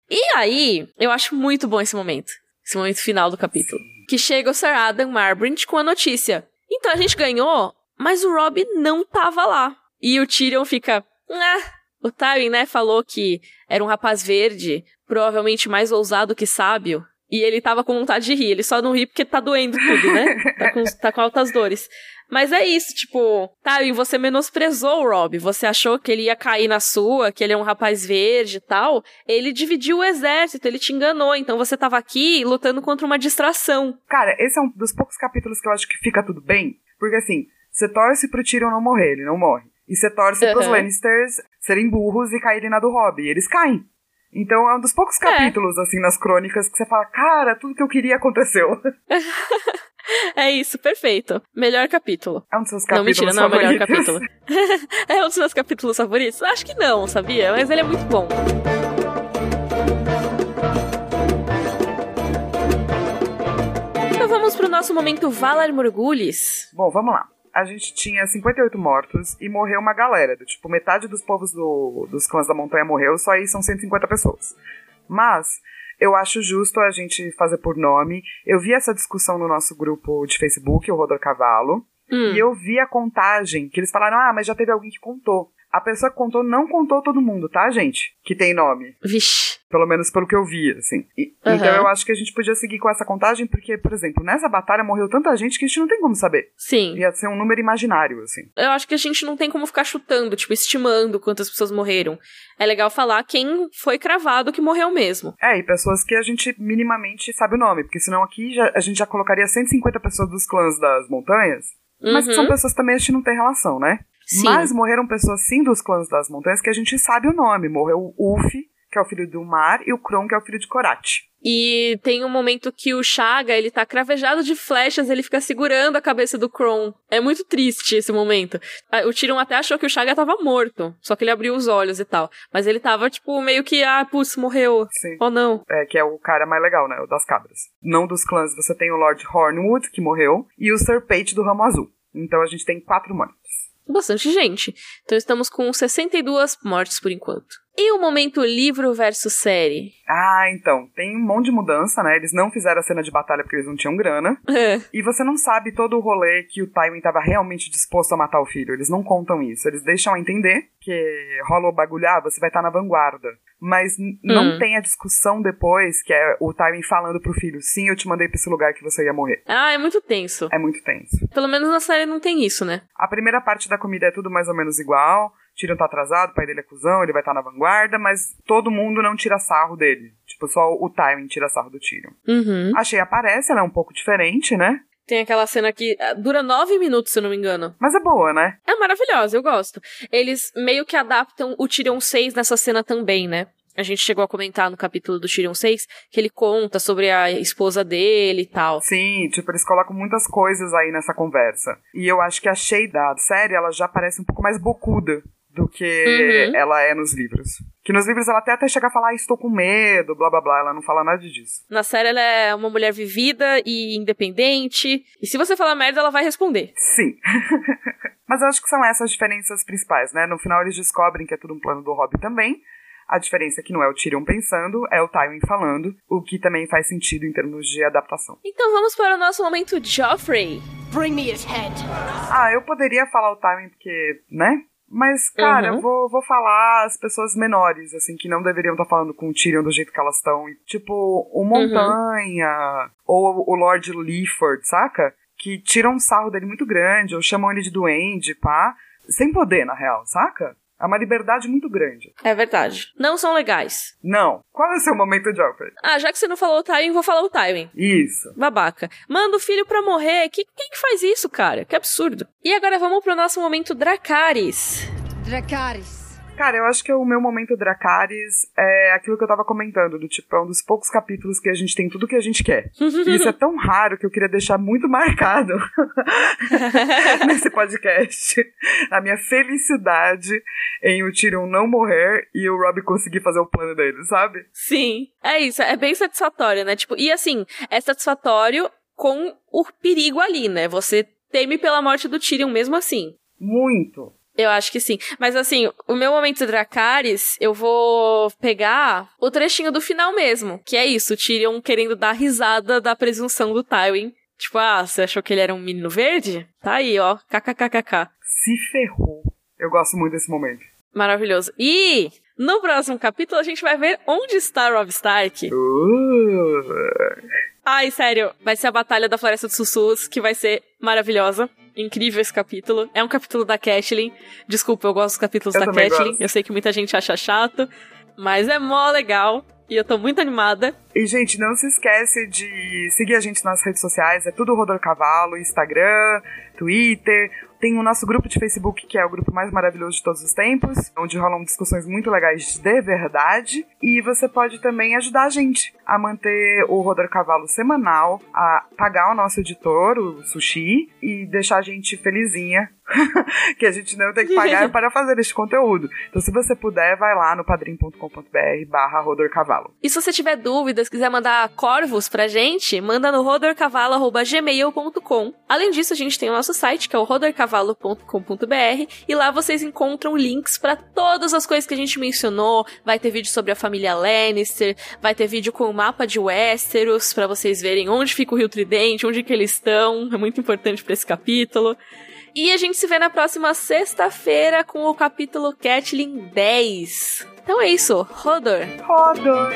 E aí, eu acho muito bom esse momento. Esse momento final do capítulo. Que chega o Sir Adam Marbrint com a notícia. Então a gente ganhou, mas o Rob não tava lá. E o Tyrion fica. Ah, o Tywin, né, falou que era um rapaz verde, provavelmente mais ousado que sábio. E ele tava com vontade de rir. Ele só não ri porque tá doendo tudo, né? tá, com, tá com altas dores. Mas é isso, tipo, e você menosprezou o Rob. Você achou que ele ia cair na sua, que ele é um rapaz verde e tal. Ele dividiu o exército, ele te enganou. Então você tava aqui lutando contra uma distração. Cara, esse é um dos poucos capítulos que eu acho que fica tudo bem. Porque assim, você torce pro Tyrion não morrer, ele não morre. E você torce uhum. pros Lannisters serem burros e caírem na do Rob. E eles caem. Então é um dos poucos é. capítulos, é. assim, nas crônicas que você fala, cara, tudo que eu queria aconteceu. [LAUGHS] é isso, perfeito. Melhor capítulo. É um dos seus capítulos Não, mentira, não é o melhor capítulo. [LAUGHS] é um dos meus capítulos favoritos? Acho que não, sabia? Mas ele é muito bom. Então vamos pro nosso momento Valar Morgulis. Bom, vamos lá a gente tinha 58 mortos e morreu uma galera. Do, tipo, metade dos povos do, dos clãs da montanha morreu, só aí são 150 pessoas. Mas eu acho justo a gente fazer por nome. Eu vi essa discussão no nosso grupo de Facebook, o Rodor Cavalo. Hum. E eu vi a contagem, que eles falaram, ah, mas já teve alguém que contou. A pessoa que contou não contou todo mundo, tá, gente? Que tem nome. Vixe. Pelo menos pelo que eu vi, assim. E, uhum. Então eu acho que a gente podia seguir com essa contagem, porque, por exemplo, nessa batalha morreu tanta gente que a gente não tem como saber. Sim. Ia ser um número imaginário, assim. Eu acho que a gente não tem como ficar chutando, tipo, estimando quantas pessoas morreram. É legal falar quem foi cravado que morreu mesmo. É, e pessoas que a gente minimamente sabe o nome, porque senão aqui já, a gente já colocaria 150 pessoas dos clãs das montanhas. Mas uhum. são pessoas também a gente não tem relação, né? Sim. Mas morreram pessoas sim dos clãs das montanhas que a gente sabe o nome. Morreu o Ulf, que é o filho do Mar, e o Kron, que é o filho de Korat. E tem um momento que o Chaga, ele tá cravejado de flechas, ele fica segurando a cabeça do Kron. É muito triste esse momento. O Tyrion até achou que o Chaga tava morto, só que ele abriu os olhos e tal. Mas ele tava, tipo, meio que, ah, putz, morreu. Sim. Ou não. É, que é o cara mais legal, né, o das cabras. Não dos clãs, você tem o Lord Hornwood, que morreu, e o Sir Pate do Ramo Azul. Então a gente tem quatro mortos bastante gente. Então estamos com 62 mortes por enquanto. E o momento livro versus série? Ah, então, tem um monte de mudança, né? Eles não fizeram a cena de batalha porque eles não tinham grana. [LAUGHS] É. E você não sabe todo o rolê que o Tywin estava realmente disposto a matar o filho. Eles não contam isso. Eles deixam a entender que rola o bagulho, ah, você vai estar tá na vanguarda. Mas não hum. tem a discussão depois, que é o Tywin falando pro filho, sim, eu te mandei pra esse lugar que você ia morrer. Ah, é muito tenso. É muito tenso. Pelo menos na série não tem isso, né? A primeira parte da comida é tudo mais ou menos igual. Tyrion tá atrasado, o pai dele é cuzão, ele vai estar tá na vanguarda, mas todo mundo não tira sarro dele. Tipo, só o Tywin tira sarro do Tyrion. Uhum. Achei aparece, ela é um pouco diferente, né? Tem aquela cena que ah, dura nove minutos, se eu não me engano. Mas é boa, né? É maravilhosa, eu gosto. Eles meio que adaptam o Tyrion 6 nessa cena também, né? a gente chegou a comentar no capítulo do Tyrion 6, que ele conta sobre a esposa dele e tal. Sim, tipo, eles colocam muitas coisas aí nessa conversa. E eu acho que a Shay da série, ela já parece um pouco mais bocuda do que uhum. ela é nos livros. Que nos livros ela até, até chega a falar, ah, estou com medo, blá blá blá, ela não fala nada disso. Na série ela é uma mulher vivida e independente, e se você falar merda, ela vai responder. Sim. [LAUGHS] Mas eu acho que são essas diferenças principais, né? No final eles descobrem que é tudo um plano do Rob também. A diferença é que não é o Tyrion pensando, é o Tywin falando, o que também faz sentido em termos de adaptação. Então vamos para o nosso momento Joffrey. Bring me his head. Ah, eu poderia falar o Tywin porque, né? Mas, cara, uhum. eu vou, vou falar as pessoas menores, assim, que não deveriam estar tá falando com o Tyrion do jeito que elas estão. Tipo, o uhum. Montanha, uhum. ou o Lord Leaford, saca? Que tiram um sarro dele muito grande, ou chamam ele de duende, pá. Sem poder, na real, saca? É uma liberdade muito grande. É verdade. Não são legais. Não. Qual é o seu momento, Joffrey? Ah, já que você não falou o Tywin, vou falar o Tywin. Isso. Babaca. Manda o filho pra morrer. Que, quem que faz isso, cara? Que absurdo. E agora vamos pro nosso momento Dracarys. Dracarys. Cara, eu acho que o meu momento Dracarys é aquilo que eu tava comentando, do tipo, é um dos poucos capítulos que a gente tem tudo que a gente quer. e isso é tão raro que eu queria deixar muito [LAUGHS] marcado [LAUGHS] nesse podcast. A minha felicidade em o Tyrion não morrer e o Rob conseguir fazer o plano dele, sabe? Sim, é isso, é bem satisfatório, né? Tipo, e assim, é satisfatório com o perigo ali, né? Você teme pela morte do Tyrion mesmo assim. Muito. Eu acho que sim. Mas assim, o meu momento Dracarys, eu vou pegar o trechinho do final mesmo. Que é isso, o Tyrion querendo dar risada da presunção do Tywin. Tipo, ah, você achou que ele era um menino verde? Tá aí, ó. KKKKK. Se ferrou. Eu gosto muito desse momento. Maravilhoso. E no próximo capítulo a gente vai ver onde está Rob Stark. Uh. Ai, sério, vai ser a Batalha da Floresta dos Sussurros, que vai ser maravilhosa. Incrível esse capítulo. É um capítulo da Catelyn. Desculpa, eu gosto dos capítulos eu da Catelyn. Eu sei que muita gente acha chato, mas é mó legal. E eu tô muito animada. E, gente, não se esquece de seguir a gente nas redes sociais. É tudo Rodor Cavalo, Instagram, Twitter. Tem o nosso grupo de Facebook, que é o grupo mais maravilhoso de todos os tempos, onde rolam discussões muito legais de verdade. E você pode também ajudar a gente a manter o Rodor Cavalo semanal, a pagar o nosso editor, o Sushi, e deixar a gente felizinha [LAUGHS] que a gente não tem que pagar para fazer este conteúdo. Então, se você puder, vai lá no padrim.com.br barra rodorcavalo. E se você tiver dúvidas, quiser mandar corvos pra gente, manda no rodorcavalo.gmail.com. Além disso, a gente tem o nosso site, que é o rodorcavalo cavalo.com.br e lá vocês encontram links para todas as coisas que a gente mencionou. Vai ter vídeo sobre a família Lannister, vai ter vídeo com o mapa de Westeros para vocês verem onde fica o Rio Tridente, onde que eles estão. É muito importante para esse capítulo. E a gente se vê na próxima sexta-feira com o capítulo Catlin 10. Então é isso. Rodor. Rodor.